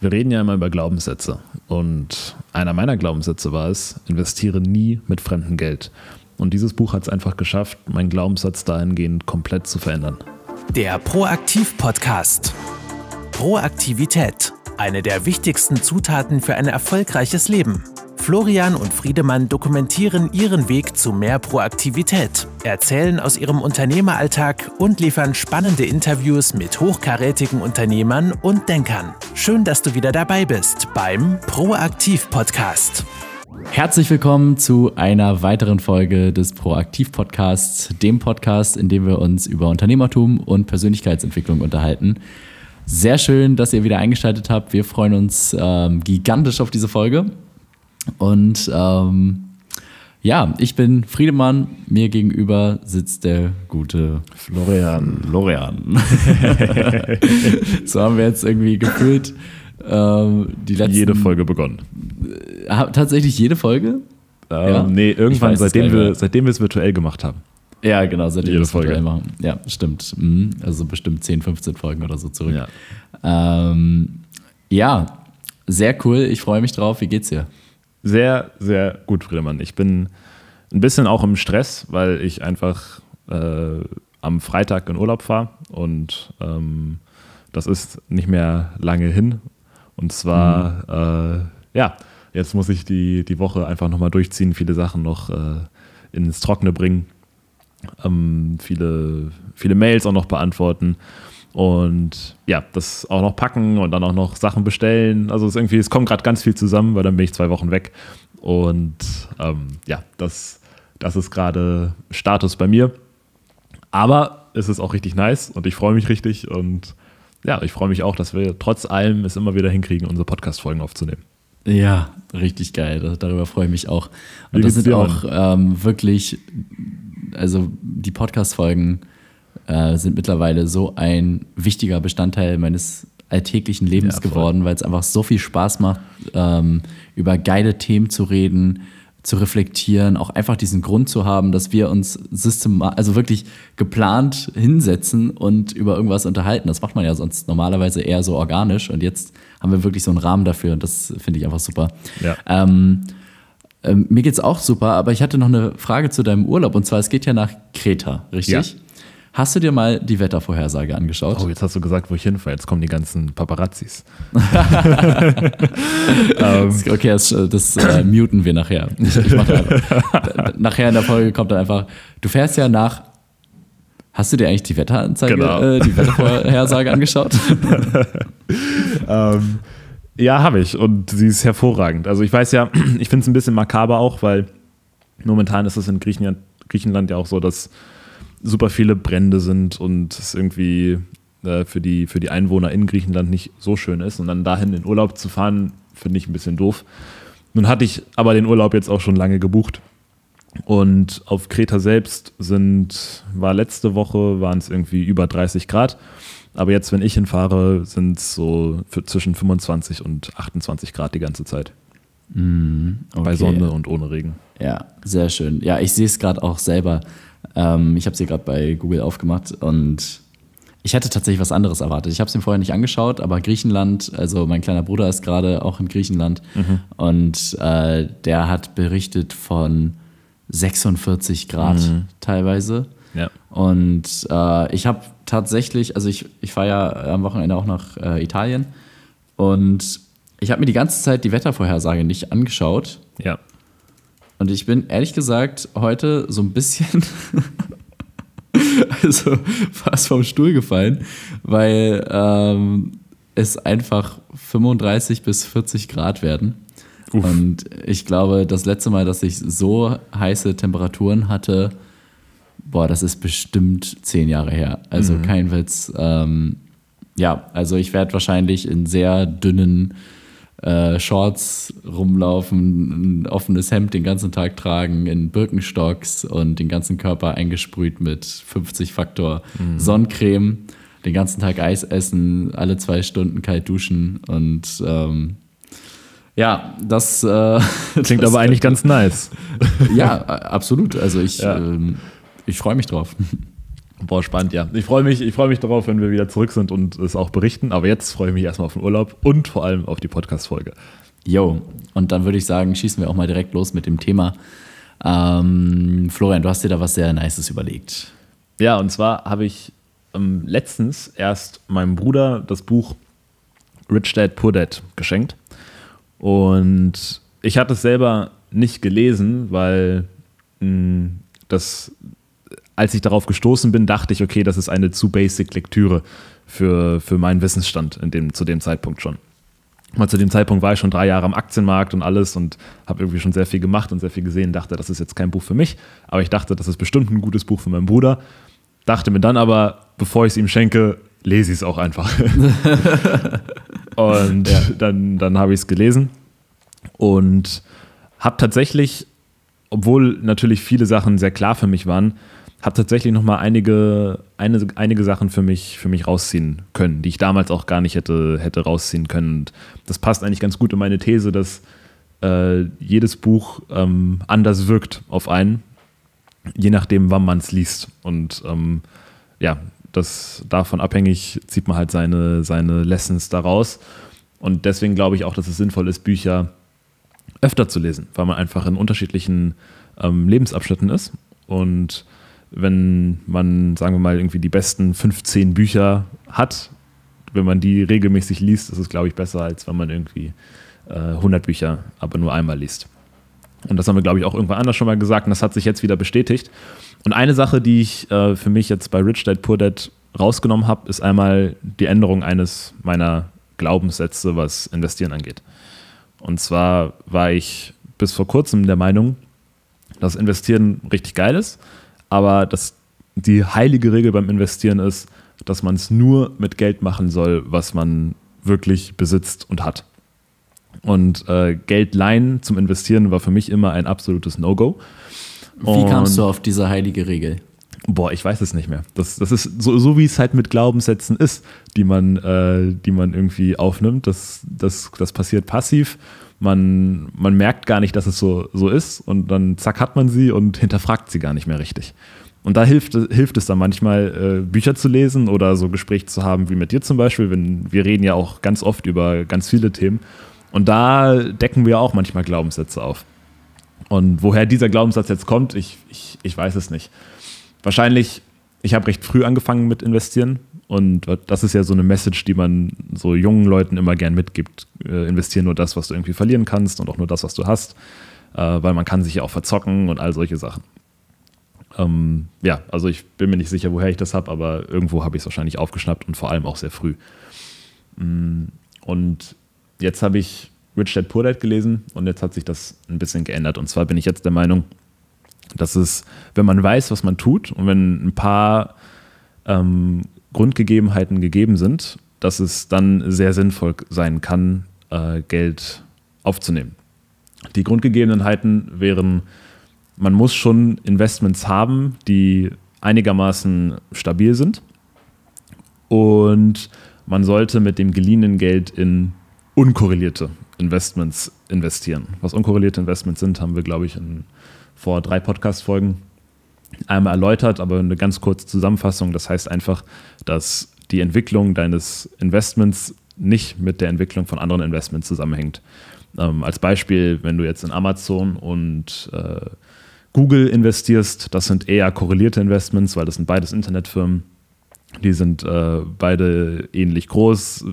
Wir reden ja immer über Glaubenssätze. Und einer meiner Glaubenssätze war es, investiere nie mit fremdem Geld. Und dieses Buch hat es einfach geschafft, meinen Glaubenssatz dahingehend komplett zu verändern. Der Proaktiv-Podcast. Proaktivität. Eine der wichtigsten Zutaten für ein erfolgreiches Leben. Florian und Friedemann dokumentieren ihren Weg zu mehr Proaktivität, erzählen aus ihrem Unternehmeralltag und liefern spannende Interviews mit hochkarätigen Unternehmern und Denkern. Schön, dass du wieder dabei bist beim Proaktiv Podcast. Herzlich willkommen zu einer weiteren Folge des Proaktiv Podcasts, dem Podcast, in dem wir uns über Unternehmertum und Persönlichkeitsentwicklung unterhalten. Sehr schön, dass ihr wieder eingeschaltet habt. Wir freuen uns ähm, gigantisch auf diese Folge und ähm, ja, ich bin Friedemann. Mir gegenüber sitzt der gute Florian. Florian. so haben wir jetzt irgendwie gefühlt ähm, die letzten. Jede Folge begonnen. Äh, tatsächlich jede Folge? Ähm, ja? Nee, irgendwann, seitdem wir, seitdem wir es virtuell gemacht haben. Ja, genau, seitdem wir es virtuell machen. Ja, stimmt. Mhm. Also bestimmt 10, 15 Folgen oder so zurück. Ja, ähm, ja sehr cool. Ich freue mich drauf. Wie geht's dir? Sehr, sehr gut, Friedemann. Ich bin ein bisschen auch im Stress, weil ich einfach äh, am Freitag in Urlaub fahre und ähm, das ist nicht mehr lange hin. Und zwar, mhm. äh, ja, jetzt muss ich die, die Woche einfach nochmal durchziehen, viele Sachen noch äh, ins Trockene bringen, ähm, viele, viele Mails auch noch beantworten. Und ja, das auch noch packen und dann auch noch Sachen bestellen. Also es irgendwie, es kommt gerade ganz viel zusammen, weil dann bin ich zwei Wochen weg. Und ähm, ja, das, das ist gerade Status bei mir. Aber es ist auch richtig nice und ich freue mich richtig. Und ja, ich freue mich auch, dass wir trotz allem es immer wieder hinkriegen, unsere Podcast-Folgen aufzunehmen. Ja, richtig geil. Darüber freue ich mich auch. Und das sind auch ähm, wirklich, also die Podcast-Folgen äh, sind mittlerweile so ein wichtiger Bestandteil meines alltäglichen Lebens ja, geworden, weil es einfach so viel Spaß macht, ähm, über geile Themen zu reden, zu reflektieren, auch einfach diesen Grund zu haben, dass wir uns systematisch, also wirklich geplant hinsetzen und über irgendwas unterhalten. Das macht man ja sonst normalerweise eher so organisch und jetzt haben wir wirklich so einen Rahmen dafür und das finde ich einfach super. Ja. Ähm, ähm, mir geht's auch super, aber ich hatte noch eine Frage zu deinem Urlaub und zwar, es geht ja nach Kreta, richtig? Ja. Hast du dir mal die Wettervorhersage angeschaut? Oh, jetzt hast du gesagt, wo ich hinfahre. Jetzt kommen die ganzen Paparazzis. Ähm. okay, das, das äh, muten wir nachher. Ich, ich nachher in der Folge kommt dann einfach, du fährst ja nach Hast du dir eigentlich die Wetteranzeige, genau. äh, die Wettervorhersage angeschaut? ähm, ja, habe ich. Und sie ist hervorragend. Also ich weiß ja, ich finde es ein bisschen makaber auch, weil momentan ist es in Griechenland, Griechenland ja auch so, dass super viele Brände sind und es irgendwie äh, für, die, für die Einwohner in Griechenland nicht so schön ist. Und dann dahin in Urlaub zu fahren, finde ich ein bisschen doof. Nun hatte ich aber den Urlaub jetzt auch schon lange gebucht. Und auf Kreta selbst sind, war letzte Woche, waren es irgendwie über 30 Grad. Aber jetzt, wenn ich hinfahre, sind es so zwischen 25 und 28 Grad die ganze Zeit. Mm, okay. Bei Sonne und ohne Regen. Ja, sehr schön. Ja, ich sehe es gerade auch selber. Ähm, ich habe sie gerade bei Google aufgemacht und ich hätte tatsächlich was anderes erwartet. Ich habe es mir vorher nicht angeschaut, aber Griechenland, also mein kleiner Bruder ist gerade auch in Griechenland mhm. und äh, der hat berichtet von 46 Grad mhm. teilweise. Ja. Und äh, ich habe tatsächlich, also ich, ich fahre ja am Wochenende auch nach äh, Italien und ich habe mir die ganze Zeit die Wettervorhersage nicht angeschaut. Ja. Und ich bin ehrlich gesagt heute so ein bisschen also fast vom Stuhl gefallen, weil ähm, es einfach 35 bis 40 Grad werden. Uff. Und ich glaube, das letzte Mal, dass ich so heiße Temperaturen hatte, boah, das ist bestimmt zehn Jahre her. Also mhm. kein Witz. Ähm, ja, also ich werde wahrscheinlich in sehr dünnen äh, Shorts rumlaufen, ein offenes Hemd den ganzen Tag tragen, in Birkenstocks und den ganzen Körper eingesprüht mit 50 Faktor mhm. Sonnencreme, den ganzen Tag Eis essen, alle zwei Stunden kalt duschen und ähm, ja, das äh, klingt das aber eigentlich ganz nice. ja, absolut. Also ich, ja. ähm, ich freue mich drauf. Boah, spannend, ja. Ich freue mich, freu mich darauf, wenn wir wieder zurück sind und es auch berichten. Aber jetzt freue ich mich erstmal auf den Urlaub und vor allem auf die Podcast-Folge. Jo, und dann würde ich sagen, schießen wir auch mal direkt los mit dem Thema. Ähm, Florian, du hast dir da was sehr Nices überlegt. Ja, und zwar habe ich ähm, letztens erst meinem Bruder das Buch Rich Dad Poor Dad geschenkt. Und ich hatte es selber nicht gelesen, weil mh, hm, das, als ich darauf gestoßen bin, dachte ich, okay, das ist eine zu basic Lektüre für, für meinen Wissensstand in dem, zu dem Zeitpunkt schon. Mal zu dem Zeitpunkt war ich schon drei Jahre am Aktienmarkt und alles und habe irgendwie schon sehr viel gemacht und sehr viel gesehen. Dachte, das ist jetzt kein Buch für mich, aber ich dachte, das ist bestimmt ein gutes Buch für meinen Bruder. Dachte mir dann aber, bevor ich es ihm schenke, lese ich es auch einfach. und ja. dann, dann habe ich es gelesen und habe tatsächlich, obwohl natürlich viele Sachen sehr klar für mich waren, habe tatsächlich noch mal einige, eine, einige Sachen für mich, für mich rausziehen können, die ich damals auch gar nicht hätte, hätte rausziehen können. Und das passt eigentlich ganz gut in meine These, dass äh, jedes Buch ähm, anders wirkt auf einen, je nachdem, wann man es liest. Und ähm, ja, das davon abhängig zieht man halt seine, seine Lessons daraus. Und deswegen glaube ich auch, dass es sinnvoll ist, Bücher öfter zu lesen, weil man einfach in unterschiedlichen ähm, Lebensabschnitten ist. Und wenn man, sagen wir mal, irgendwie die besten 15 Bücher hat, wenn man die regelmäßig liest, ist es, glaube ich, besser, als wenn man irgendwie äh, 100 Bücher aber nur einmal liest. Und das haben wir, glaube ich, auch irgendwann anders schon mal gesagt und das hat sich jetzt wieder bestätigt. Und eine Sache, die ich äh, für mich jetzt bei Rich Dad Poor Dad rausgenommen habe, ist einmal die Änderung eines meiner Glaubenssätze, was Investieren angeht. Und zwar war ich bis vor kurzem der Meinung, dass Investieren richtig geil ist, aber dass die heilige Regel beim Investieren ist, dass man es nur mit Geld machen soll, was man wirklich besitzt und hat. Und äh, Geld leihen zum Investieren war für mich immer ein absolutes No-Go. Wie kamst du auf diese heilige Regel? Boah, ich weiß es nicht mehr. Das, das ist so, so wie es halt mit Glaubenssätzen ist, die man, äh, die man irgendwie aufnimmt. Das, das, das passiert passiv. Man, man merkt gar nicht, dass es so, so ist und dann zack hat man sie und hinterfragt sie gar nicht mehr richtig. Und da hilft, hilft es dann manchmal, äh, Bücher zu lesen oder so Gespräche zu haben wie mit dir zum Beispiel. Wenn, wir reden ja auch ganz oft über ganz viele Themen. Und da decken wir auch manchmal Glaubenssätze auf. Und woher dieser Glaubenssatz jetzt kommt, ich, ich, ich weiß es nicht. Wahrscheinlich, ich habe recht früh angefangen mit investieren und das ist ja so eine Message, die man so jungen Leuten immer gern mitgibt. Äh, investieren nur das, was du irgendwie verlieren kannst und auch nur das, was du hast, äh, weil man kann sich ja auch verzocken und all solche Sachen. Ähm, ja, also ich bin mir nicht sicher, woher ich das habe, aber irgendwo habe ich es wahrscheinlich aufgeschnappt und vor allem auch sehr früh. Mm, und jetzt habe ich Rich Dad Poor Dad gelesen und jetzt hat sich das ein bisschen geändert. Und zwar bin ich jetzt der Meinung, dass es, wenn man weiß, was man tut und wenn ein paar ähm, Grundgegebenheiten gegeben sind, dass es dann sehr sinnvoll sein kann, äh, Geld aufzunehmen. Die Grundgegebenheiten wären, man muss schon Investments haben, die einigermaßen stabil sind und man sollte mit dem geliehenen Geld in unkorrelierte Investments investieren. Was unkorrelierte Investments sind, haben wir, glaube ich, in, vor drei Podcast-Folgen einmal erläutert, aber eine ganz kurze Zusammenfassung. Das heißt einfach, dass die Entwicklung deines Investments nicht mit der Entwicklung von anderen Investments zusammenhängt. Ähm, als Beispiel, wenn du jetzt in Amazon und äh, Google investierst, das sind eher korrelierte Investments, weil das sind beides Internetfirmen. Die sind äh, beide ähnlich groß,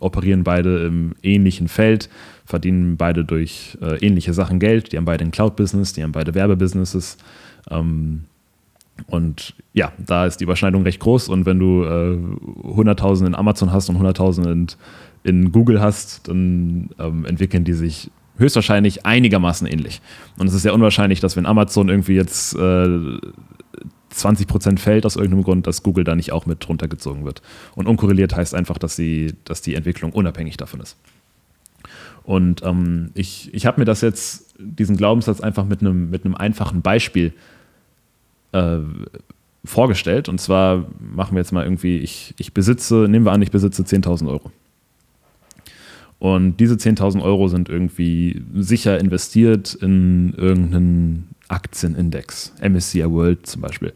operieren beide im ähnlichen Feld, verdienen beide durch äh, ähnliche Sachen Geld. Die haben beide ein Cloud-Business, die haben beide Werbebusinesses. Ähm, und ja, da ist die Überschneidung recht groß. Und wenn du äh, 100.000 in Amazon hast und 100.000 in, in, Google hast, dann ähm, entwickeln die sich höchstwahrscheinlich einigermaßen ähnlich. Und es ist sehr unwahrscheinlich, dass wenn Amazon irgendwie jetzt äh, 20% fällt aus irgendeinem Grund, dass Google da nicht auch mit runtergezogen wird. Und unkorreliert heißt einfach, dass, sie, dass die Entwicklung unabhängig davon ist. Und ähm, ich, ich habe mir das jetzt, diesen Glaubenssatz einfach mit einem, mit einem einfachen Beispiel äh, vorgestellt. Und zwar machen wir jetzt mal irgendwie, ich, ich besitze, nehmen wir an, ich besitze 10.000 Euro. Und diese 10.000 Euro sind irgendwie sicher investiert in irgendeinen Aktienindex, MSCI World zum Beispiel.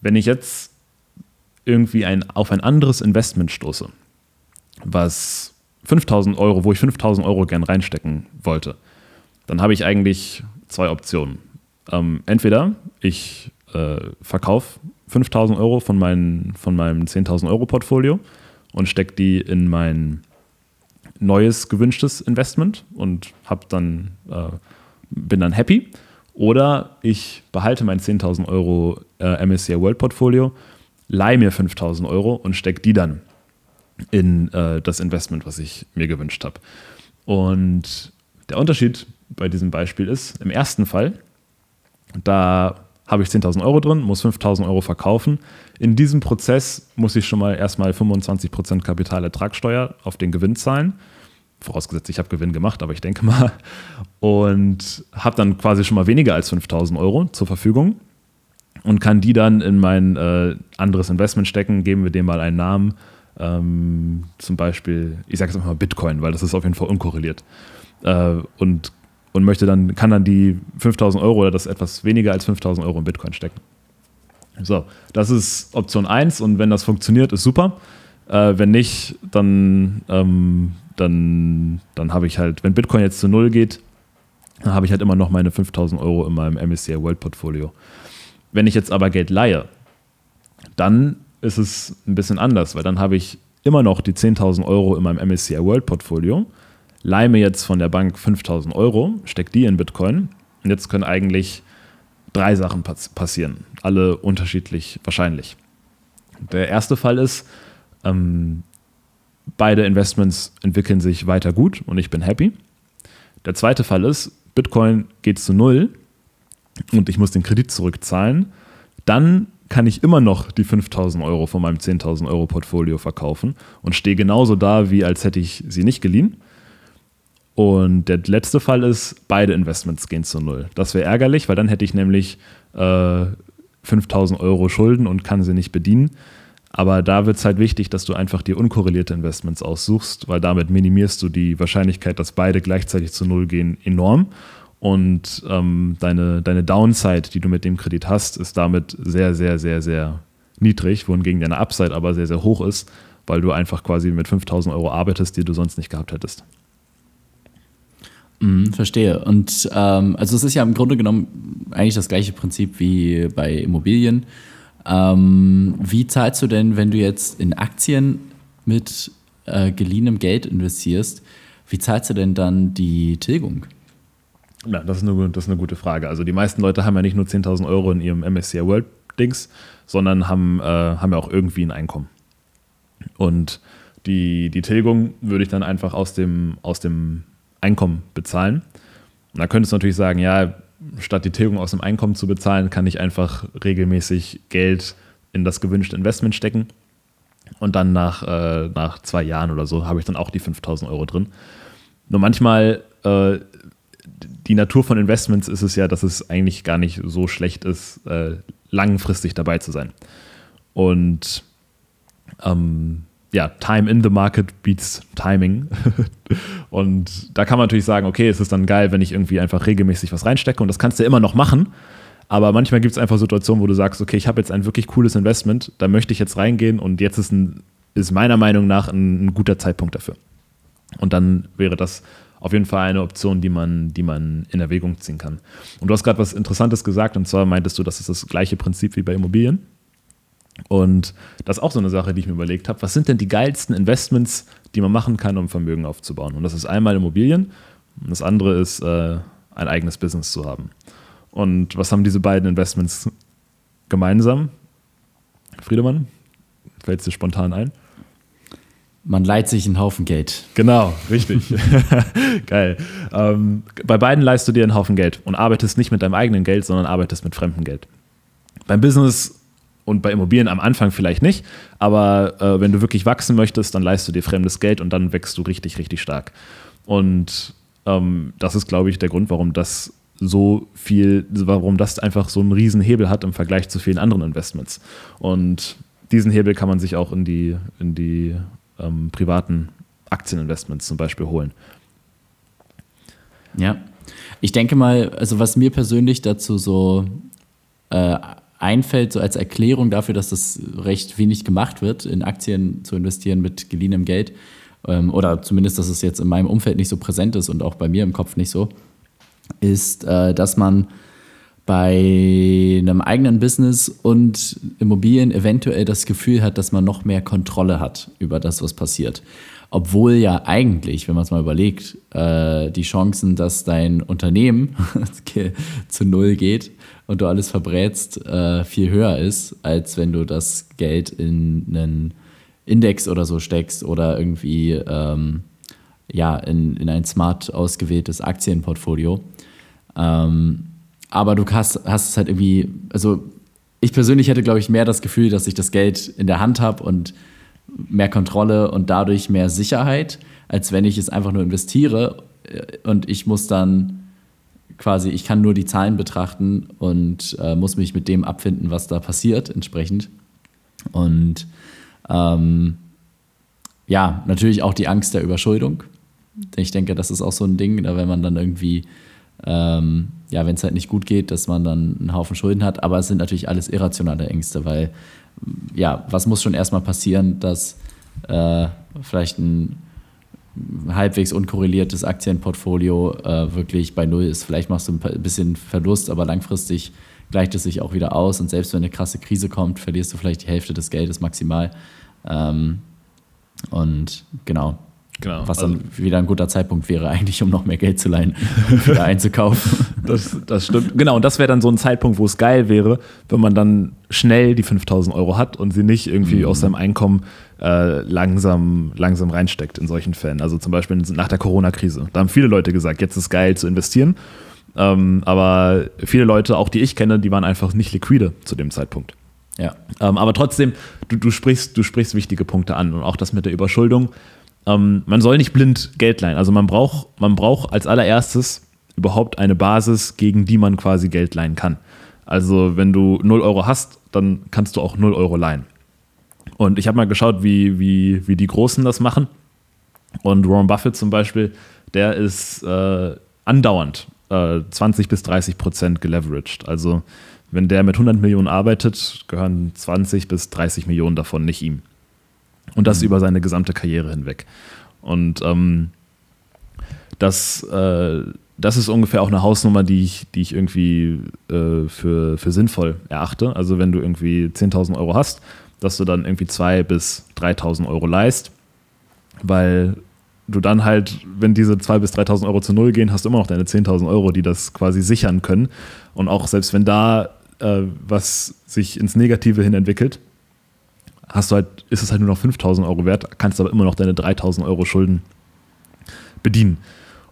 Wenn ich jetzt irgendwie ein, auf ein anderes Investment stoße, was 5000 Euro, wo ich 5000 Euro gern reinstecken wollte, dann habe ich eigentlich zwei Optionen. Ähm, entweder ich äh, verkaufe 5000 Euro von, mein, von meinem 10.000 Euro Portfolio und stecke die in mein neues gewünschtes Investment und hab dann, äh, bin dann happy. Oder ich behalte mein 10.000 Euro äh, MSCI World Portfolio, leihe mir 5.000 Euro und stecke die dann in äh, das Investment, was ich mir gewünscht habe. Und der Unterschied bei diesem Beispiel ist, im ersten Fall, da habe ich 10.000 Euro drin, muss 5.000 Euro verkaufen. In diesem Prozess muss ich schon mal erstmal 25% Kapitalertragssteuer auf den Gewinn zahlen. Vorausgesetzt, ich habe Gewinn gemacht, aber ich denke mal. Und habe dann quasi schon mal weniger als 5.000 Euro zur Verfügung und kann die dann in mein äh, anderes Investment stecken. Geben wir dem mal einen Namen. Ähm, zum Beispiel, ich sage es einfach mal Bitcoin, weil das ist auf jeden Fall unkorreliert. Äh, und und möchte dann, kann dann die 5000 Euro oder das etwas weniger als 5000 Euro in Bitcoin stecken. So, das ist Option 1 und wenn das funktioniert, ist super. Äh, wenn nicht, dann, ähm, dann, dann habe ich halt, wenn Bitcoin jetzt zu Null geht, dann habe ich halt immer noch meine 5000 Euro in meinem MSCI World Portfolio. Wenn ich jetzt aber Geld leihe, dann ist es ein bisschen anders, weil dann habe ich immer noch die 10.000 Euro in meinem MSCI World Portfolio leihe mir jetzt von der Bank 5000 Euro, stecke die in Bitcoin und jetzt können eigentlich drei Sachen pass passieren, alle unterschiedlich wahrscheinlich. Der erste Fall ist, ähm, beide Investments entwickeln sich weiter gut und ich bin happy. Der zweite Fall ist, Bitcoin geht zu null und ich muss den Kredit zurückzahlen. Dann kann ich immer noch die 5000 Euro von meinem 10.000 Euro Portfolio verkaufen und stehe genauso da, wie als hätte ich sie nicht geliehen. Und der letzte Fall ist, beide Investments gehen zu null. Das wäre ärgerlich, weil dann hätte ich nämlich äh, 5000 Euro Schulden und kann sie nicht bedienen. Aber da wird es halt wichtig, dass du einfach die unkorrelierte Investments aussuchst, weil damit minimierst du die Wahrscheinlichkeit, dass beide gleichzeitig zu null gehen, enorm. Und ähm, deine, deine Downside, die du mit dem Kredit hast, ist damit sehr, sehr, sehr, sehr niedrig, wohingegen deine Upside aber sehr, sehr hoch ist, weil du einfach quasi mit 5000 Euro arbeitest, die du sonst nicht gehabt hättest. Mhm, verstehe. Und ähm, also es ist ja im Grunde genommen eigentlich das gleiche Prinzip wie bei Immobilien. Ähm, wie zahlst du denn, wenn du jetzt in Aktien mit äh, geliehenem Geld investierst, wie zahlst du denn dann die Tilgung? Ja, das ist, eine, das ist eine gute Frage. Also die meisten Leute haben ja nicht nur 10.000 Euro in ihrem MSCI World Dings, sondern haben, äh, haben ja auch irgendwie ein Einkommen. Und die, die Tilgung würde ich dann einfach aus dem, aus dem Einkommen bezahlen. Und da könntest du natürlich sagen, ja, statt die Tilgung aus dem Einkommen zu bezahlen, kann ich einfach regelmäßig Geld in das gewünschte Investment stecken. Und dann nach, äh, nach zwei Jahren oder so habe ich dann auch die 5000 Euro drin. Nur manchmal, äh, die Natur von Investments ist es ja, dass es eigentlich gar nicht so schlecht ist, äh, langfristig dabei zu sein. Und ähm, ja, Time in the Market beats Timing. und da kann man natürlich sagen, okay, es ist dann geil, wenn ich irgendwie einfach regelmäßig was reinstecke und das kannst du immer noch machen. Aber manchmal gibt es einfach Situationen, wo du sagst, okay, ich habe jetzt ein wirklich cooles Investment, da möchte ich jetzt reingehen und jetzt ist, ein, ist meiner Meinung nach ein, ein guter Zeitpunkt dafür. Und dann wäre das auf jeden Fall eine Option, die man, die man in Erwägung ziehen kann. Und du hast gerade was Interessantes gesagt, und zwar meintest du, das ist das gleiche Prinzip wie bei Immobilien. Und das ist auch so eine Sache, die ich mir überlegt habe. Was sind denn die geilsten Investments, die man machen kann, um Vermögen aufzubauen? Und das ist einmal Immobilien und das andere ist, äh, ein eigenes Business zu haben. Und was haben diese beiden Investments gemeinsam? Friedemann, fällt es dir spontan ein? Man leiht sich einen Haufen Geld. Genau, richtig. Geil. Ähm, bei beiden leihst du dir einen Haufen Geld und arbeitest nicht mit deinem eigenen Geld, sondern arbeitest mit fremdem Geld. Beim Business und bei Immobilien am Anfang vielleicht nicht, aber äh, wenn du wirklich wachsen möchtest, dann leist du dir fremdes Geld und dann wächst du richtig, richtig stark. Und ähm, das ist, glaube ich, der Grund, warum das so viel, warum das einfach so einen riesen Hebel hat im Vergleich zu vielen anderen Investments. Und diesen Hebel kann man sich auch in die, in die ähm, privaten Aktieninvestments zum Beispiel holen. Ja, ich denke mal, also was mir persönlich dazu so äh, einfällt, so als Erklärung dafür, dass das recht wenig gemacht wird, in Aktien zu investieren mit geliehenem Geld, ähm, oder zumindest, dass es jetzt in meinem Umfeld nicht so präsent ist und auch bei mir im Kopf nicht so, ist, äh, dass man bei einem eigenen Business und Immobilien eventuell das Gefühl hat, dass man noch mehr Kontrolle hat über das, was passiert. Obwohl ja eigentlich, wenn man es mal überlegt, äh, die Chancen, dass dein Unternehmen zu Null geht und du alles verbrätst, äh, viel höher ist, als wenn du das Geld in einen Index oder so steckst oder irgendwie ähm, ja, in, in ein smart ausgewähltes Aktienportfolio. Ähm, aber du hast, hast es halt irgendwie, also ich persönlich hätte, glaube ich, mehr das Gefühl, dass ich das Geld in der Hand habe und mehr Kontrolle und dadurch mehr Sicherheit, als wenn ich es einfach nur investiere äh, und ich muss dann quasi, ich kann nur die Zahlen betrachten und äh, muss mich mit dem abfinden, was da passiert, entsprechend. Und ähm, ja, natürlich auch die Angst der Überschuldung. Ich denke, das ist auch so ein Ding, wenn man dann irgendwie, ähm, ja, wenn es halt nicht gut geht, dass man dann einen Haufen Schulden hat. Aber es sind natürlich alles irrationale Ängste, weil, ja, was muss schon erstmal passieren, dass äh, vielleicht ein halbwegs unkorreliertes Aktienportfolio äh, wirklich bei Null ist. Vielleicht machst du ein bisschen Verlust, aber langfristig gleicht es sich auch wieder aus. Und selbst wenn eine krasse Krise kommt, verlierst du vielleicht die Hälfte des Geldes maximal. Ähm, und genau. Genau. Was dann also, wieder ein guter Zeitpunkt wäre, eigentlich, um noch mehr Geld zu leihen, um wieder einzukaufen. Das, das stimmt. Genau, und das wäre dann so ein Zeitpunkt, wo es geil wäre, wenn man dann schnell die 5000 Euro hat und sie nicht irgendwie mhm. aus seinem Einkommen äh, langsam, langsam reinsteckt in solchen Fällen. Also zum Beispiel nach der Corona-Krise. Da haben viele Leute gesagt, jetzt ist geil zu investieren. Ähm, aber viele Leute, auch die ich kenne, die waren einfach nicht liquide zu dem Zeitpunkt. Ja. Ähm, aber trotzdem, du, du, sprichst, du sprichst wichtige Punkte an und auch das mit der Überschuldung. Ähm, man soll nicht blind Geld leihen. Also man braucht, man braucht als allererstes überhaupt eine Basis, gegen die man quasi Geld leihen kann. Also wenn du 0 Euro hast, dann kannst du auch 0 Euro leihen. Und ich habe mal geschaut, wie, wie, wie die Großen das machen. Und Warren Buffett zum Beispiel, der ist äh, andauernd äh, 20 bis 30 Prozent geleveraged. Also wenn der mit 100 Millionen arbeitet, gehören 20 bis 30 Millionen davon nicht ihm. Und das mhm. über seine gesamte Karriere hinweg. Und ähm, das, äh, das ist ungefähr auch eine Hausnummer, die ich, die ich irgendwie äh, für, für sinnvoll erachte. Also wenn du irgendwie 10.000 Euro hast, dass du dann irgendwie 2.000 bis 3.000 Euro leist, weil du dann halt, wenn diese 2.000 bis 3.000 Euro zu Null gehen, hast du immer noch deine 10.000 Euro, die das quasi sichern können. Und auch selbst wenn da äh, was sich ins Negative hin entwickelt, hast du halt, ist es halt nur noch 5.000 Euro wert, kannst aber immer noch deine 3.000 Euro Schulden bedienen.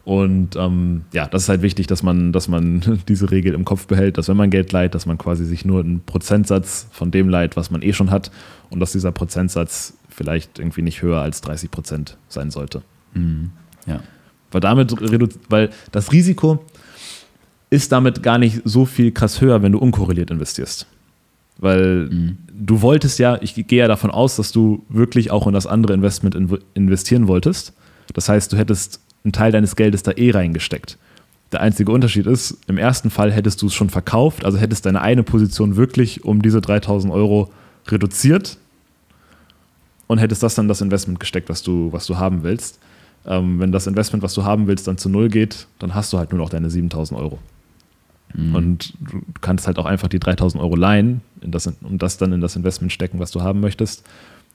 Und ähm, ja, das ist halt wichtig, dass man, dass man diese Regel im Kopf behält, dass wenn man Geld leiht, dass man quasi sich nur einen Prozentsatz von dem leiht, was man eh schon hat und dass dieser Prozentsatz vielleicht irgendwie nicht höher als 30 Prozent sein sollte. Mhm. Ja. Weil damit weil das Risiko ist damit gar nicht so viel krass höher, wenn du unkorreliert investierst. Weil mhm. Du wolltest ja, ich gehe ja davon aus, dass du wirklich auch in das andere Investment investieren wolltest. Das heißt, du hättest einen Teil deines Geldes da eh reingesteckt. Der einzige Unterschied ist, im ersten Fall hättest du es schon verkauft, also hättest deine eine Position wirklich um diese 3000 Euro reduziert und hättest das dann das Investment gesteckt, was du, was du haben willst. Ähm, wenn das Investment, was du haben willst, dann zu null geht, dann hast du halt nur noch deine 7000 Euro. Mhm. Und du kannst halt auch einfach die 3000 Euro leihen das, und das dann in das Investment stecken, was du haben möchtest.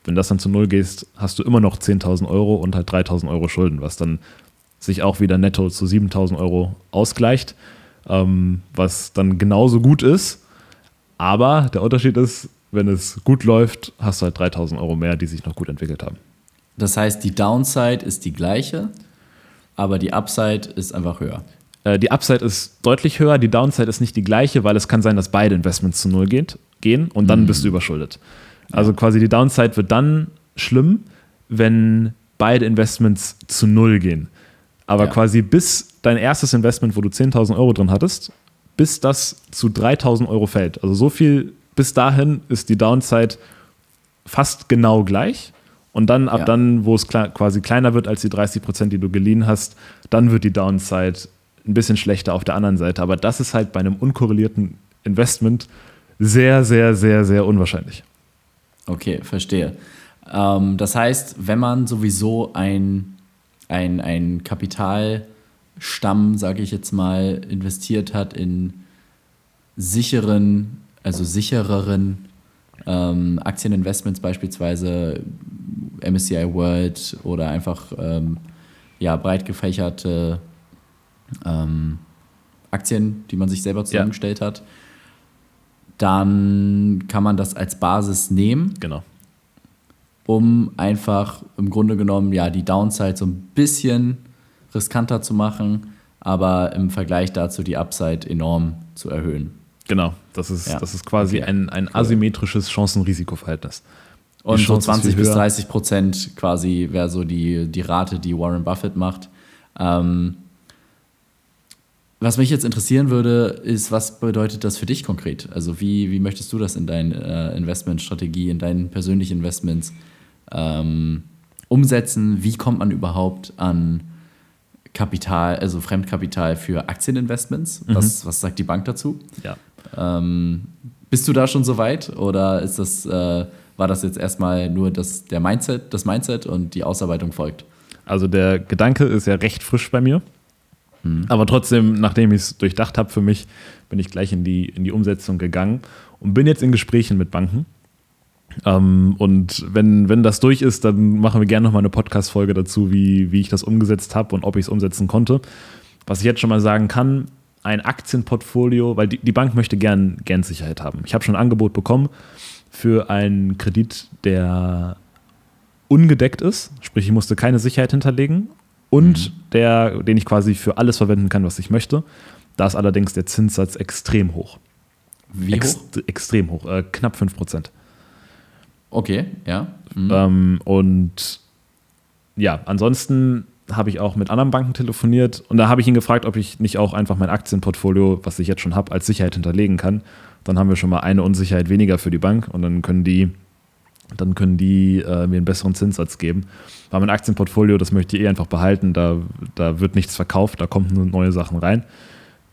Wenn das dann zu null gehst, hast du immer noch 10.000 Euro und halt 3.000 Euro Schulden, was dann sich auch wieder netto zu 7.000 Euro ausgleicht, ähm, was dann genauso gut ist. Aber der Unterschied ist, wenn es gut läuft, hast du halt 3.000 Euro mehr, die sich noch gut entwickelt haben. Das heißt, die Downside ist die gleiche, aber die Upside ist einfach höher. Äh, die Upside ist deutlich höher, die Downside ist nicht die gleiche, weil es kann sein, dass beide Investments zu null geht, gehen und dann mhm. bist du überschuldet. Also quasi die Downside wird dann schlimm, wenn beide Investments zu null gehen. Aber ja. quasi bis dein erstes Investment, wo du 10.000 Euro drin hattest, bis das zu 3.000 Euro fällt. Also so viel bis dahin ist die Downside fast genau gleich. Und dann, ab ja. dann, wo es quasi kleiner wird als die 30 Prozent, die du geliehen hast, dann wird die Downside ein bisschen schlechter auf der anderen Seite. Aber das ist halt bei einem unkorrelierten Investment sehr, sehr, sehr, sehr unwahrscheinlich. Okay, verstehe. Ähm, das heißt, wenn man sowieso ein, ein, ein Kapitalstamm, sage ich jetzt mal, investiert hat in sicheren, also sichereren ähm, Aktieninvestments, beispielsweise MSCI World oder einfach ähm, ja, breit gefächerte ähm, Aktien, die man sich selber zusammengestellt ja. hat, dann kann man das als Basis nehmen. Genau. Um einfach im Grunde genommen ja die Downside so ein bisschen riskanter zu machen, aber im Vergleich dazu die Upside enorm zu erhöhen. Genau, das ist, ja. das ist quasi okay. ein, ein asymmetrisches Chancen-Risiko-Verhältnis. Und so 20 bis 30 Prozent quasi wäre so die, die Rate, die Warren Buffett macht. Ähm, was mich jetzt interessieren würde, ist, was bedeutet das für dich konkret? Also wie, wie möchtest du das in deine äh, Investmentstrategie, in deinen persönlichen Investments ähm, umsetzen? Wie kommt man überhaupt an Kapital, also Fremdkapital für Aktieninvestments? Mhm. Was, was sagt die Bank dazu? Ja. Ähm, bist du da schon so weit oder ist das, äh, war das jetzt erstmal nur das, der Mindset, das Mindset und die Ausarbeitung folgt? Also der Gedanke ist ja recht frisch bei mir. Mhm. Aber trotzdem, nachdem ich es durchdacht habe für mich, bin ich gleich in die, in die Umsetzung gegangen und bin jetzt in Gesprächen mit Banken. Ähm, und wenn, wenn das durch ist, dann machen wir gerne nochmal eine Podcast-Folge dazu, wie, wie ich das umgesetzt habe und ob ich es umsetzen konnte. Was ich jetzt schon mal sagen kann, ein Aktienportfolio, weil die, die Bank möchte gern, gern Sicherheit haben. Ich habe schon ein Angebot bekommen für einen Kredit, der ungedeckt ist, sprich ich musste keine Sicherheit hinterlegen und mhm. der, den ich quasi für alles verwenden kann, was ich möchte. Da ist allerdings der Zinssatz extrem hoch. Wie Ex hoch? Extrem hoch, äh, knapp 5%. Okay, ja. Mhm. Ähm, und ja, ansonsten habe ich auch mit anderen Banken telefoniert und da habe ich ihn gefragt, ob ich nicht auch einfach mein Aktienportfolio, was ich jetzt schon habe, als Sicherheit hinterlegen kann. Dann haben wir schon mal eine Unsicherheit weniger für die Bank und dann können die, dann können die äh, mir einen besseren Zinssatz geben. Weil mein Aktienportfolio, das möchte ich eh einfach behalten, da, da wird nichts verkauft, da kommen nur neue Sachen rein.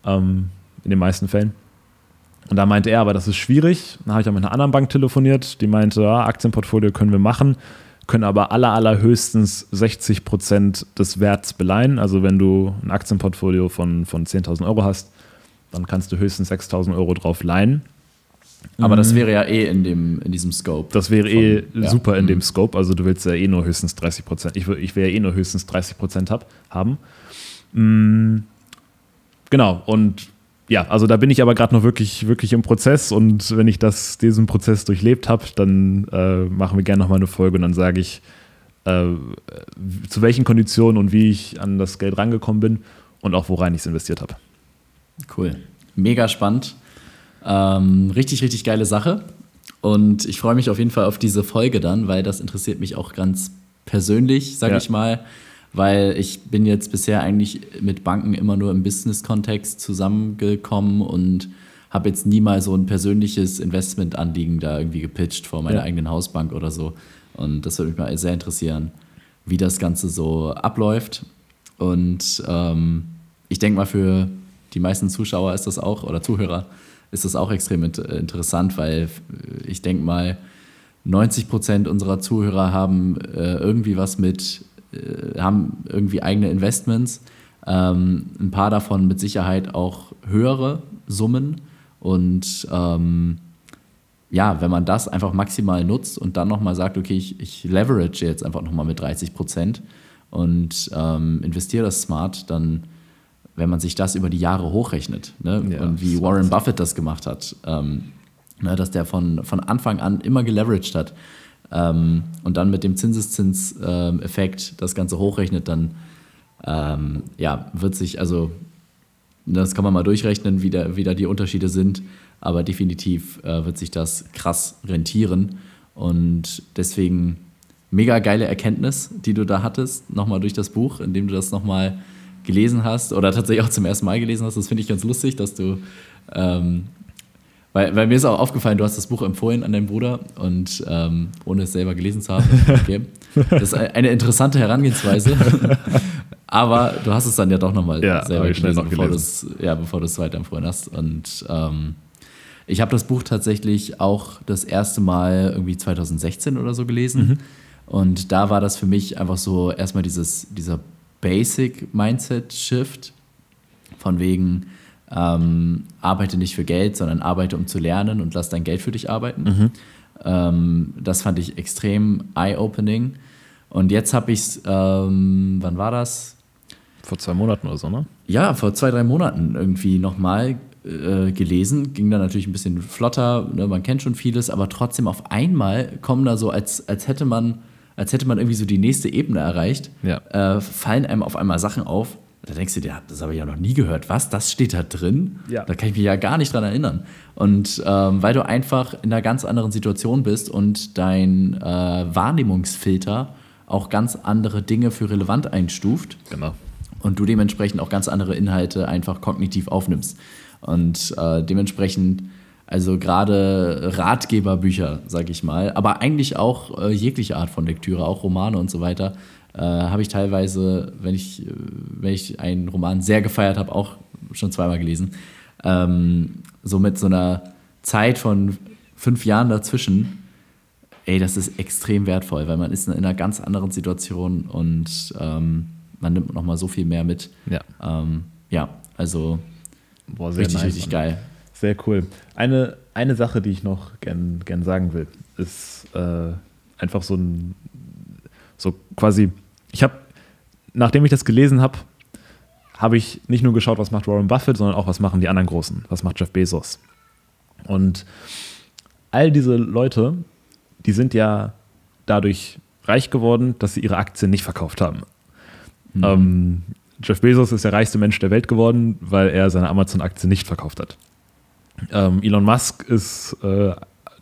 Ähm, in den meisten Fällen. Und da meinte er, aber das ist schwierig. Dann habe ich auch mit einer anderen Bank telefoniert, die meinte, ja, Aktienportfolio können wir machen können aber aller, allerhöchstens 60 Prozent des Werts beleihen. Also wenn du ein Aktienportfolio von, von 10.000 Euro hast, dann kannst du höchstens 6.000 Euro drauf leihen. Aber das mhm. wäre ja eh in, dem, in diesem Scope. Das wäre eh ja. super in dem mhm. Scope. Also du willst ja eh nur höchstens 30 Prozent. Ich, ich will ja eh nur höchstens 30 Prozent hab, haben. Mhm. Genau. Und ja, also da bin ich aber gerade noch wirklich, wirklich im Prozess und wenn ich das, diesen Prozess durchlebt habe, dann äh, machen wir gerne nochmal eine Folge und dann sage ich, äh, zu welchen Konditionen und wie ich an das Geld rangekommen bin und auch worein ich es investiert habe. Cool. Mega spannend. Ähm, richtig, richtig geile Sache. Und ich freue mich auf jeden Fall auf diese Folge dann, weil das interessiert mich auch ganz persönlich, sage ja. ich mal weil ich bin jetzt bisher eigentlich mit Banken immer nur im Business-Kontext zusammengekommen und habe jetzt nie mal so ein persönliches Investmentanliegen da irgendwie gepitcht vor meiner ja. eigenen Hausbank oder so. Und das würde mich mal sehr interessieren, wie das Ganze so abläuft. Und ähm, ich denke mal, für die meisten Zuschauer ist das auch, oder Zuhörer, ist das auch extrem interessant, weil ich denke mal, 90 Prozent unserer Zuhörer haben äh, irgendwie was mit äh, haben irgendwie eigene Investments. Ähm, ein paar davon mit Sicherheit auch höhere Summen. Und ähm, ja, wenn man das einfach maximal nutzt und dann nochmal sagt, okay, ich, ich leverage jetzt einfach nochmal mit 30 Prozent und ähm, investiere das smart, dann, wenn man sich das über die Jahre hochrechnet, ne? Ja, und wie Warren Buffett das gemacht hat, ähm, ne, dass der von, von Anfang an immer geleveraged hat, ähm, und dann mit dem Zinseszinseffekt ähm, das Ganze hochrechnet, dann ähm, ja, wird sich, also das kann man mal durchrechnen, wie da, wie da die Unterschiede sind, aber definitiv äh, wird sich das krass rentieren und deswegen mega geile Erkenntnis, die du da hattest, nochmal durch das Buch, indem du das nochmal gelesen hast oder tatsächlich auch zum ersten Mal gelesen hast. Das finde ich ganz lustig, dass du ähm, weil, weil mir ist auch aufgefallen, du hast das Buch empfohlen an deinen Bruder und ähm, ohne es selber gelesen zu haben. Okay. Das ist eine interessante Herangehensweise. Aber du hast es dann ja doch nochmal ja, selber gelesen, noch bevor du es ja, bevor weiter empfohlen hast. Und ähm, Ich habe das Buch tatsächlich auch das erste Mal irgendwie 2016 oder so gelesen. Mhm. Und da war das für mich einfach so erstmal dieses, dieser Basic-Mindset-Shift von wegen, ähm, arbeite nicht für Geld, sondern arbeite, um zu lernen und lass dein Geld für dich arbeiten. Mhm. Ähm, das fand ich extrem eye-opening. Und jetzt habe ich es, ähm, wann war das? Vor zwei Monaten oder so, ne? Ja, vor zwei, drei Monaten irgendwie nochmal äh, gelesen. Ging dann natürlich ein bisschen flotter, ne? man kennt schon vieles, aber trotzdem auf einmal kommen da so, als, als hätte man als hätte man irgendwie so die nächste Ebene erreicht, ja. äh, fallen einem auf einmal Sachen auf. Da denkst du dir, das habe ich ja noch nie gehört. Was? Das steht da drin? Ja. Da kann ich mich ja gar nicht dran erinnern. Und ähm, weil du einfach in einer ganz anderen Situation bist und dein äh, Wahrnehmungsfilter auch ganz andere Dinge für relevant einstuft. Genau. Und du dementsprechend auch ganz andere Inhalte einfach kognitiv aufnimmst. Und äh, dementsprechend, also gerade Ratgeberbücher, sag ich mal, aber eigentlich auch äh, jegliche Art von Lektüre, auch Romane und so weiter, äh, habe ich teilweise, wenn ich, äh, wenn ich einen Roman sehr gefeiert habe, auch schon zweimal gelesen. Ähm, so mit so einer Zeit von fünf Jahren dazwischen ey, das ist extrem wertvoll, weil man ist in einer ganz anderen Situation und ähm, man nimmt nochmal so viel mehr mit. Ja. Ähm, ja, also Boah, richtig, nice, richtig geil. Sehr cool. Eine, eine Sache, die ich noch gern, gern sagen will, ist äh, einfach so ein, so quasi, ich habe, nachdem ich das gelesen habe, habe ich nicht nur geschaut, was macht Warren Buffett, sondern auch, was machen die anderen Großen, was macht Jeff Bezos. Und all diese Leute die sind ja dadurch reich geworden, dass sie ihre Aktien nicht verkauft haben. Mhm. Ähm, Jeff Bezos ist der reichste Mensch der Welt geworden, weil er seine Amazon-Aktie nicht verkauft hat. Ähm, Elon Musk ist äh,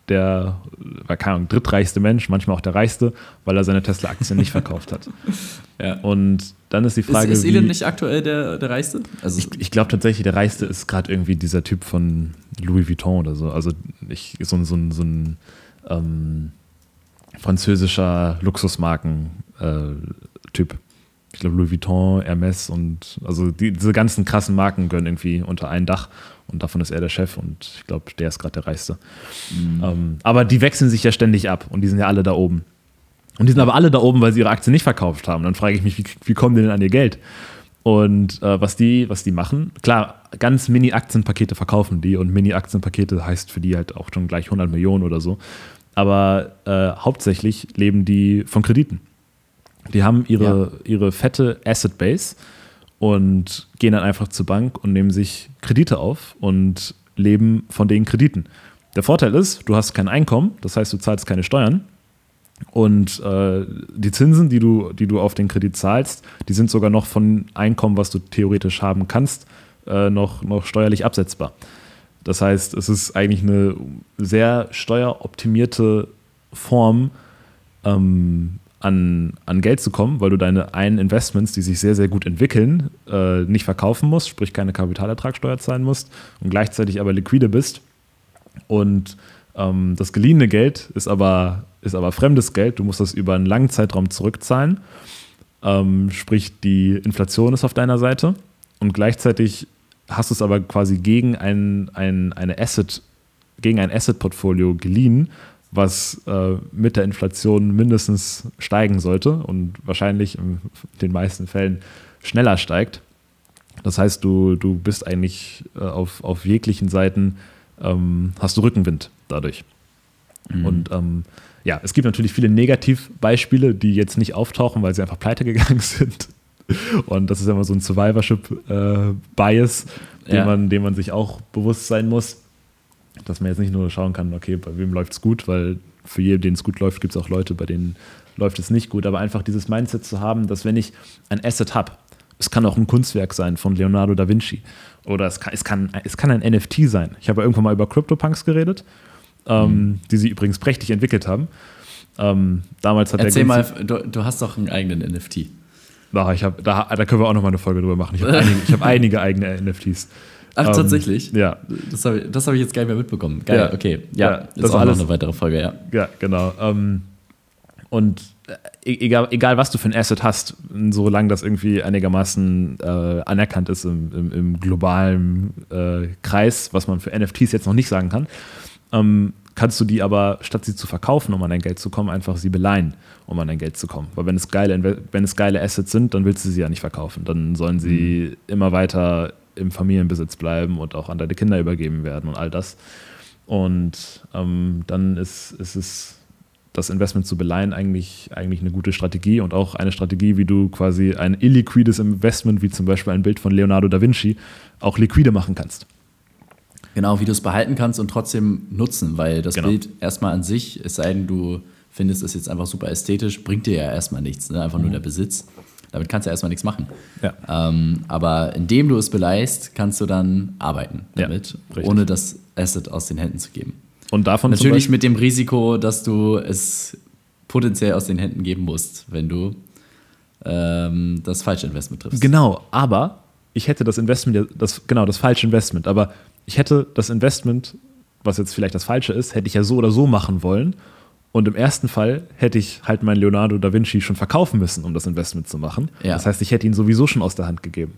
der, keine Ahnung, drittreichste Mensch, manchmal auch der reichste, weil er seine Tesla-Aktien nicht verkauft hat. Ja. Und dann ist die Frage. Ist, ist Elon wie, nicht aktuell der, der reichste? Also ich, ich glaube tatsächlich, der reichste ist gerade irgendwie dieser Typ von Louis Vuitton oder so. Also ich, so, so, so ein ähm, französischer Luxusmarken-Typ. Äh, ich glaube, Louis Vuitton, Hermes und also die, diese ganzen krassen Marken gehören irgendwie unter ein Dach und davon ist er der Chef und ich glaube, der ist gerade der Reichste. Mhm. Ähm, aber die wechseln sich ja ständig ab und die sind ja alle da oben. Und die sind aber alle da oben, weil sie ihre Aktien nicht verkauft haben. Dann frage ich mich, wie, wie kommen die denn an ihr Geld? Und äh, was, die, was die machen, klar, ganz Mini-Aktienpakete verkaufen die und Mini-Aktienpakete heißt für die halt auch schon gleich 100 Millionen oder so aber äh, hauptsächlich leben die von Krediten. Die haben ihre, ja. ihre fette Asset Base und gehen dann einfach zur Bank und nehmen sich Kredite auf und leben von den Krediten. Der Vorteil ist, du hast kein Einkommen, das heißt, du zahlst keine Steuern. Und äh, die Zinsen, die du, die du auf den Kredit zahlst, die sind sogar noch von Einkommen, was du theoretisch haben kannst, äh, noch, noch steuerlich absetzbar. Das heißt, es ist eigentlich eine sehr steueroptimierte Form, ähm, an, an Geld zu kommen, weil du deine einen Investments, die sich sehr, sehr gut entwickeln, äh, nicht verkaufen musst, sprich keine Kapitalertragssteuer zahlen musst und gleichzeitig aber liquide bist. Und ähm, das geliehene Geld ist aber, ist aber fremdes Geld. Du musst das über einen langen Zeitraum zurückzahlen. Ähm, sprich, die Inflation ist auf deiner Seite und gleichzeitig hast du es aber quasi gegen ein, ein, eine Asset, gegen ein Asset-Portfolio geliehen, was äh, mit der Inflation mindestens steigen sollte und wahrscheinlich in den meisten Fällen schneller steigt. Das heißt, du, du bist eigentlich äh, auf, auf jeglichen Seiten, ähm, hast du Rückenwind dadurch. Mhm. Und ähm, ja, es gibt natürlich viele Negativbeispiele, die jetzt nicht auftauchen, weil sie einfach pleite gegangen sind. Und das ist immer so ein Survivorship-Bias, äh, den, ja. man, dem man sich auch bewusst sein muss. Dass man jetzt nicht nur schauen kann, okay, bei wem läuft es gut, weil für jeden, den es gut läuft, gibt es auch Leute, bei denen läuft es nicht gut. Aber einfach dieses Mindset zu haben, dass wenn ich ein Asset habe, es kann auch ein Kunstwerk sein von Leonardo da Vinci oder es kann, es kann, es kann ein NFT sein. Ich habe ja irgendwann mal über CryptoPunks geredet, ähm, mhm. die sie übrigens prächtig entwickelt haben. Ähm, damals hat Erzähl mal, du, du, hast doch einen eigenen NFT. Ach, ich hab, da, da können wir auch noch mal eine Folge drüber machen. Ich habe einige, hab einige, eigene NFTs. Ach, ähm, tatsächlich? Ja. Das habe ich, hab ich jetzt gar nicht mehr mitbekommen. Geil, ja. okay. Ja, ja das ist auch alles, noch eine weitere Folge, ja. Ja, genau. Ähm, und e-, egal, egal was du für ein Asset hast, solange das irgendwie einigermaßen äh, anerkannt ist im, im, im globalen äh, Kreis, was man für NFTs jetzt noch nicht sagen kann, ähm, kannst du die aber, statt sie zu verkaufen, um an dein Geld zu kommen, einfach sie beleihen, um an dein Geld zu kommen. Weil wenn es geile, wenn es geile Assets sind, dann willst du sie ja nicht verkaufen. Dann sollen sie mhm. immer weiter im Familienbesitz bleiben und auch an deine Kinder übergeben werden und all das. Und ähm, dann ist, ist es das Investment zu beleihen eigentlich, eigentlich eine gute Strategie und auch eine Strategie, wie du quasi ein illiquides Investment, wie zum Beispiel ein Bild von Leonardo da Vinci, auch liquide machen kannst. Genau, wie du es behalten kannst und trotzdem nutzen, weil das genau. Bild erstmal an sich, es sei denn, du findest es jetzt einfach super ästhetisch, bringt dir ja erstmal nichts, ne? einfach mhm. nur der Besitz. Damit kannst du ja erstmal nichts machen. Ja. Ähm, aber indem du es beleihst, kannst du dann arbeiten damit, ja, ohne das Asset aus den Händen zu geben. Und davon Natürlich mit dem Risiko, dass du es potenziell aus den Händen geben musst, wenn du ähm, das falsche Investment triffst. Genau, aber ich hätte das Investment, das, genau, das falsche Investment, aber ich hätte das Investment, was jetzt vielleicht das falsche ist, hätte ich ja so oder so machen wollen. Und im ersten Fall hätte ich halt meinen Leonardo da Vinci schon verkaufen müssen, um das Investment zu machen. Ja. Das heißt, ich hätte ihn sowieso schon aus der Hand gegeben.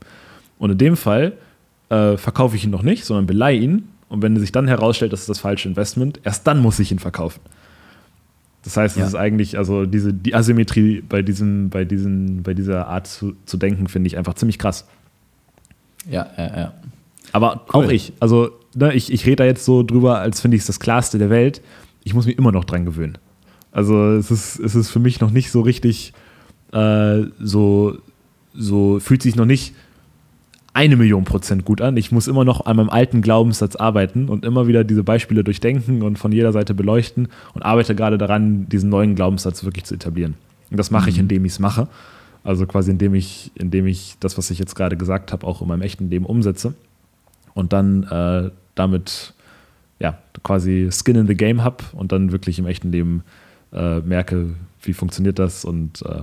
Und in dem Fall äh, verkaufe ich ihn noch nicht, sondern beleihe ihn. Und wenn sich dann herausstellt, das ist das falsche Investment, erst dann muss ich ihn verkaufen. Das heißt, es ja. ist eigentlich, also diese, die Asymmetrie bei, diesem, bei, diesen, bei dieser Art zu, zu denken, finde ich einfach ziemlich krass. Ja, ja, ja. Aber cool. auch ich, also ne, ich, ich rede da jetzt so drüber, als finde ich es das Klarste der Welt. Ich muss mich immer noch dran gewöhnen. Also es ist, es ist für mich noch nicht so richtig äh, so, so, fühlt sich noch nicht eine Million Prozent gut an. Ich muss immer noch an meinem alten Glaubenssatz arbeiten und immer wieder diese Beispiele durchdenken und von jeder Seite beleuchten und arbeite gerade daran, diesen neuen Glaubenssatz wirklich zu etablieren. Und das mache mhm. ich, indem ich es mache. Also quasi indem ich, indem ich das, was ich jetzt gerade gesagt habe, auch in meinem echten Leben umsetze und dann äh, damit ja, quasi Skin in the Game habe und dann wirklich im echten Leben äh, merke, wie funktioniert das und äh,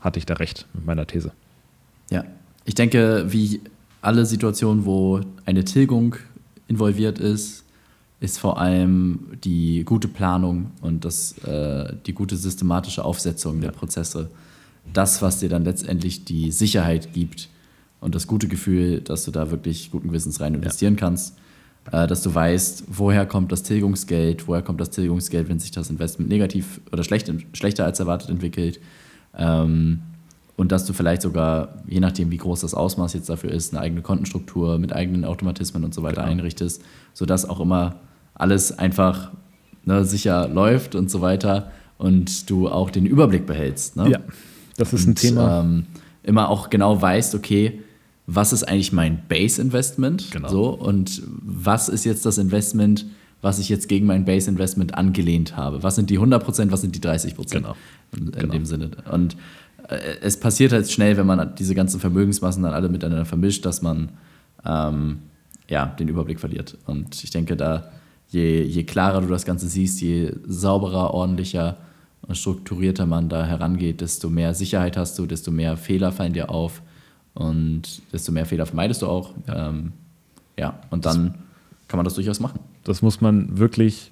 hatte ich da recht mit meiner These. Ja, ich denke, wie alle Situationen, wo eine Tilgung involviert ist, ist vor allem die gute Planung und das, äh, die gute systematische Aufsetzung der Prozesse das, was dir dann letztendlich die Sicherheit gibt und das gute Gefühl, dass du da wirklich guten Gewissens rein investieren ja. kannst. Äh, dass du weißt, woher kommt das Tilgungsgeld, woher kommt das Tilgungsgeld, wenn sich das Investment negativ oder schlecht, schlechter als erwartet entwickelt. Ähm, und dass du vielleicht sogar, je nachdem, wie groß das Ausmaß jetzt dafür ist, eine eigene Kontenstruktur mit eigenen Automatismen und so weiter genau. einrichtest, sodass auch immer alles einfach ne, sicher läuft und so weiter und du auch den Überblick behältst. Ne? Ja, das ist und, ein Thema. Ähm, immer auch genau weißt, okay, was ist eigentlich mein Base-Investment? Genau. So, und was ist jetzt das Investment, was ich jetzt gegen mein Base-Investment angelehnt habe? Was sind die 100%, was sind die 30%? Genau. In, in genau. dem Sinne. Und äh, es passiert halt schnell, wenn man diese ganzen Vermögensmassen dann alle miteinander vermischt, dass man ähm, ja, den Überblick verliert. Und ich denke, da je, je klarer du das Ganze siehst, je sauberer, ordentlicher und strukturierter man da herangeht, desto mehr Sicherheit hast du, desto mehr Fehler fallen dir auf und desto mehr Fehler vermeidest du auch. Ja, ähm, ja und dann das, kann man das durchaus machen. Das muss man wirklich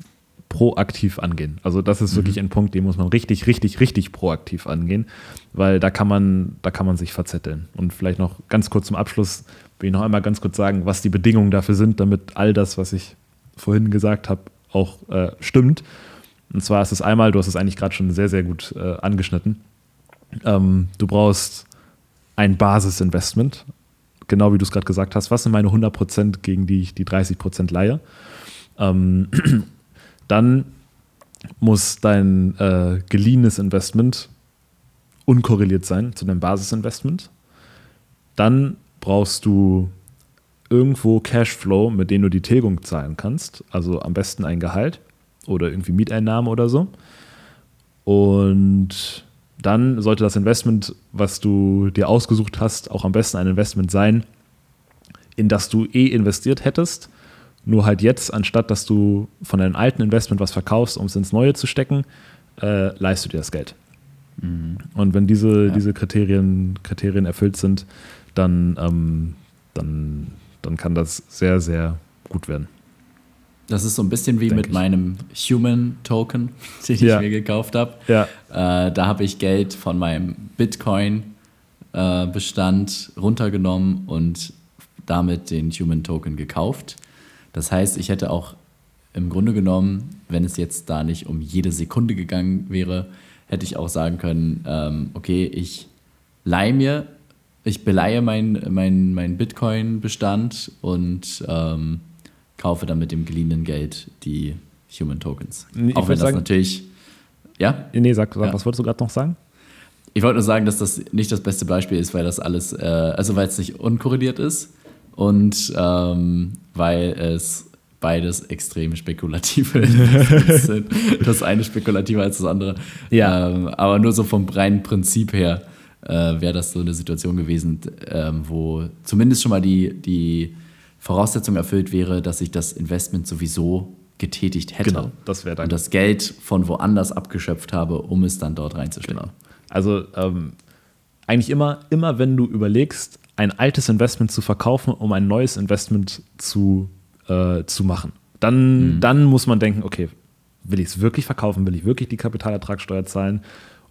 proaktiv angehen. Also das ist mhm. wirklich ein Punkt, den muss man richtig, richtig, richtig proaktiv angehen, weil da kann man, da kann man sich verzetteln. Und vielleicht noch ganz kurz zum Abschluss will ich noch einmal ganz kurz sagen, was die Bedingungen dafür sind, damit all das, was ich vorhin gesagt habe, auch äh, stimmt. Und zwar ist es einmal, du hast es eigentlich gerade schon sehr, sehr gut äh, angeschnitten. Ähm, du brauchst ein Basisinvestment, genau wie du es gerade gesagt hast. Was sind meine 100% gegen die ich die 30% leihe? Ähm, dann muss dein äh, geliehenes Investment unkorreliert sein zu deinem Basisinvestment. Dann brauchst du irgendwo Cashflow, mit dem du die Tilgung zahlen kannst. Also am besten ein Gehalt oder irgendwie Mieteinnahmen oder so. Und dann sollte das Investment, was du dir ausgesucht hast, auch am besten ein Investment sein, in das du eh investiert hättest. Nur halt jetzt, anstatt dass du von deinem alten Investment was verkaufst, um es ins neue zu stecken, äh, leihst du dir das Geld. Mhm. Und wenn diese, ja. diese Kriterien, Kriterien erfüllt sind, dann, ähm, dann, dann kann das sehr, sehr gut werden. Das ist so ein bisschen wie mit ich. meinem Human Token, den ja. ich mir gekauft habe. Ja. Äh, da habe ich Geld von meinem Bitcoin-Bestand äh, runtergenommen und damit den Human Token gekauft. Das heißt, ich hätte auch im Grunde genommen, wenn es jetzt da nicht um jede Sekunde gegangen wäre, hätte ich auch sagen können, ähm, okay, ich leihe mir, ich beleihe meinen mein, mein Bitcoin-Bestand und ähm, kaufe dann mit dem geliehenen Geld die Human Tokens. Ich auch wenn das sagen, natürlich. Ja? Nee, sag, sag ja. was wolltest du gerade noch sagen? Ich wollte nur sagen, dass das nicht das beste Beispiel ist, weil das alles, äh, also weil es nicht unkorreliert ist und ähm, weil es beides extrem spekulative sind. Das eine spekulativer als das andere. Ja. Ähm, aber nur so vom reinen Prinzip her äh, wäre das so eine Situation gewesen, ähm, wo zumindest schon mal die, die Voraussetzung erfüllt wäre, dass ich das Investment sowieso getätigt hätte. Genau, das wäre dann. Und das Geld von woanders abgeschöpft habe, um es dann dort reinzustellen. Genau. Also ähm, eigentlich immer, immer wenn du überlegst, ein altes Investment zu verkaufen, um ein neues Investment zu äh, zu machen. Dann, mhm. dann muss man denken, okay, will ich es wirklich verkaufen? Will ich wirklich die Kapitalertragssteuer zahlen?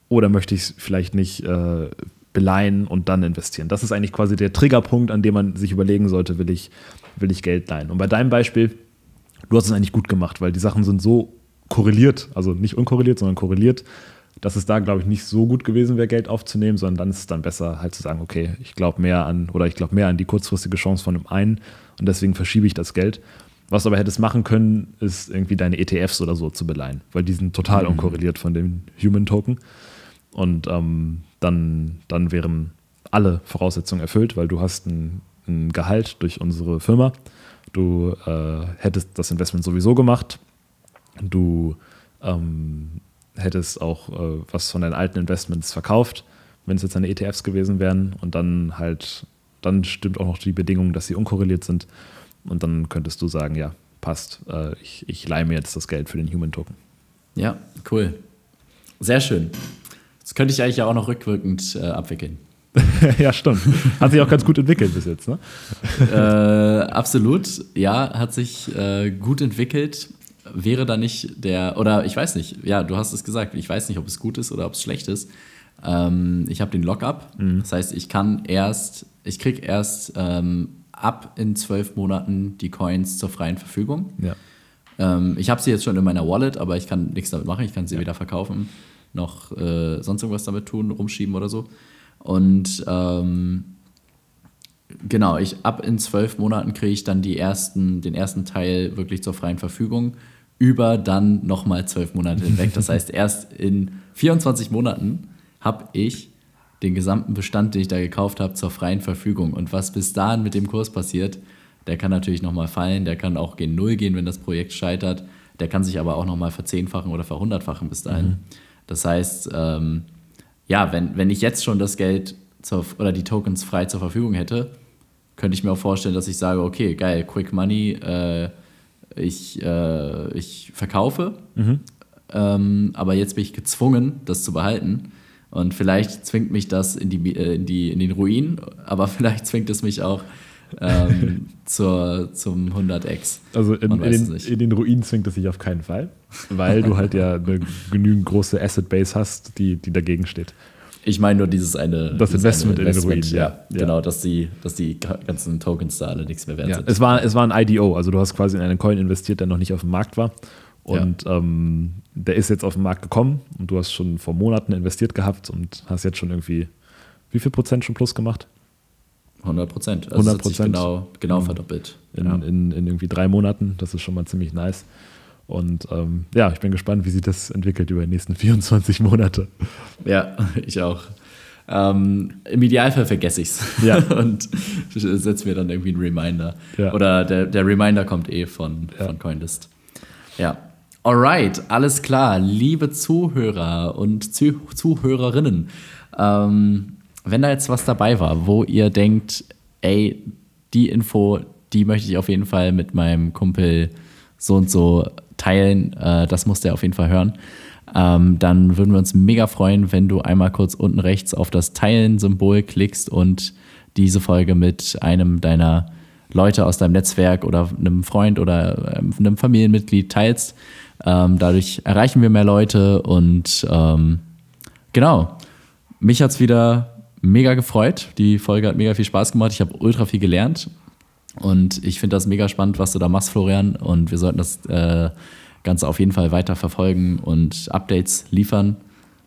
Oder möchte ich es vielleicht nicht äh, beleihen und dann investieren? Das ist eigentlich quasi der Triggerpunkt, an dem man sich überlegen sollte, will ich, will ich Geld leihen? Und bei deinem Beispiel, du hast es eigentlich gut gemacht, weil die Sachen sind so korreliert, also nicht unkorreliert, sondern korreliert, dass es da, glaube ich, nicht so gut gewesen wäre, Geld aufzunehmen, sondern dann ist es dann besser, halt zu sagen, okay, ich glaube mehr an oder ich glaube mehr an die kurzfristige Chance von dem einen und deswegen verschiebe ich das Geld. Was du aber hättest machen können, ist irgendwie deine ETFs oder so zu beleihen, weil die sind total mhm. unkorreliert von dem Human Token. Und ähm, dann, dann wären alle Voraussetzungen erfüllt, weil du hast ein, ein Gehalt durch unsere Firma. Du äh, hättest das Investment sowieso gemacht. Du ähm, hättest auch äh, was von deinen alten Investments verkauft, wenn es jetzt deine ETFs gewesen wären. Und dann halt dann stimmt auch noch die Bedingung, dass sie unkorreliert sind. Und dann könntest du sagen, ja, passt, äh, ich, ich leihe mir jetzt das Geld für den Human Token. Ja, cool. Sehr schön. Das könnte ich eigentlich ja auch noch rückwirkend äh, abwickeln. ja, stimmt. Hat sich auch ganz gut entwickelt bis jetzt, ne? äh, absolut, ja, hat sich äh, gut entwickelt. Wäre da nicht der, oder ich weiß nicht, ja, du hast es gesagt, ich weiß nicht, ob es gut ist oder ob es schlecht ist. Ähm, ich habe den Lockup, mhm. das heißt, ich kann erst ich kriege erst ähm, ab in zwölf Monaten die Coins zur freien Verfügung. Ja. Ähm, ich habe sie jetzt schon in meiner Wallet, aber ich kann nichts damit machen. Ich kann sie ja. weder verkaufen noch äh, sonst irgendwas damit tun, rumschieben oder so. Und ähm, genau, ich ab in zwölf Monaten kriege ich dann die ersten, den ersten Teil wirklich zur freien Verfügung über dann nochmal zwölf Monate hinweg. Das heißt, erst in 24 Monaten habe ich den gesamten Bestand, den ich da gekauft habe, zur freien Verfügung. Und was bis dahin mit dem Kurs passiert, der kann natürlich nochmal fallen, der kann auch gen Null gehen, wenn das Projekt scheitert. Der kann sich aber auch nochmal verzehnfachen oder verhundertfachen bis dahin. Mhm. Das heißt, ähm, ja, wenn, wenn ich jetzt schon das Geld zur, oder die Tokens frei zur Verfügung hätte, könnte ich mir auch vorstellen, dass ich sage, okay, geil, Quick Money, äh, ich, äh, ich verkaufe, mhm. ähm, aber jetzt bin ich gezwungen, das zu behalten und vielleicht zwingt mich das in, die, äh, in, die, in den Ruin, aber vielleicht zwingt es mich auch ähm, zur, zum 100x. Also in, in, den, in, den, Ruin zwingt es sich auf keinen Fall, weil du halt ja eine genügend große Asset-Base hast, die, die dagegen steht. Ich meine nur dieses eine. Das dieses Investment, eine Investment, in den Ruin, ja. ja. Genau, dass die, dass die ganzen Tokens da alle nichts mehr wert ja. sind. Es war, es war ein IDO, also du hast quasi in einen Coin investiert, der noch nicht auf dem Markt war. Und ja. ähm, der ist jetzt auf den Markt gekommen und du hast schon vor Monaten investiert gehabt und hast jetzt schon irgendwie, wie viel Prozent schon plus gemacht? 100 Prozent. Also 100 Prozent. Genau, genau verdoppelt. In, ja. in, in, irgendwie drei Monaten. Das ist schon mal ziemlich nice. Und ähm, ja, ich bin gespannt, wie sich das entwickelt über die nächsten 24 Monate. Ja, ich auch. Ähm, Im Idealfall vergesse ich es ja. und setze mir dann irgendwie einen Reminder. Ja. Oder der, der Reminder kommt eh von, ja. von Coinlist. Ja, Alright, alles klar. Liebe Zuhörer und Zuh Zuhörerinnen, ähm, wenn da jetzt was dabei war, wo ihr denkt, ey, die Info, die möchte ich auf jeden Fall mit meinem Kumpel so und so teilen, äh, das muss der auf jeden Fall hören, ähm, dann würden wir uns mega freuen, wenn du einmal kurz unten rechts auf das Teilen-Symbol klickst und diese Folge mit einem deiner Leute aus deinem Netzwerk oder einem Freund oder ähm, einem Familienmitglied teilst. Ähm, dadurch erreichen wir mehr Leute und ähm, genau. Mich hat es wieder mega gefreut. Die Folge hat mega viel Spaß gemacht. Ich habe ultra viel gelernt und ich finde das mega spannend, was du da machst, Florian. Und wir sollten das äh, Ganze auf jeden Fall weiter verfolgen und Updates liefern,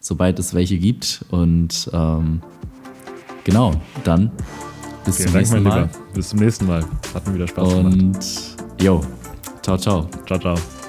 sobald es welche gibt. Und ähm, genau, dann bis Vielen zum Dank, nächsten Mal. Bis zum nächsten Mal. Hat mir wieder Spaß und, gemacht. Und jo, ciao, ciao. Ciao, ciao.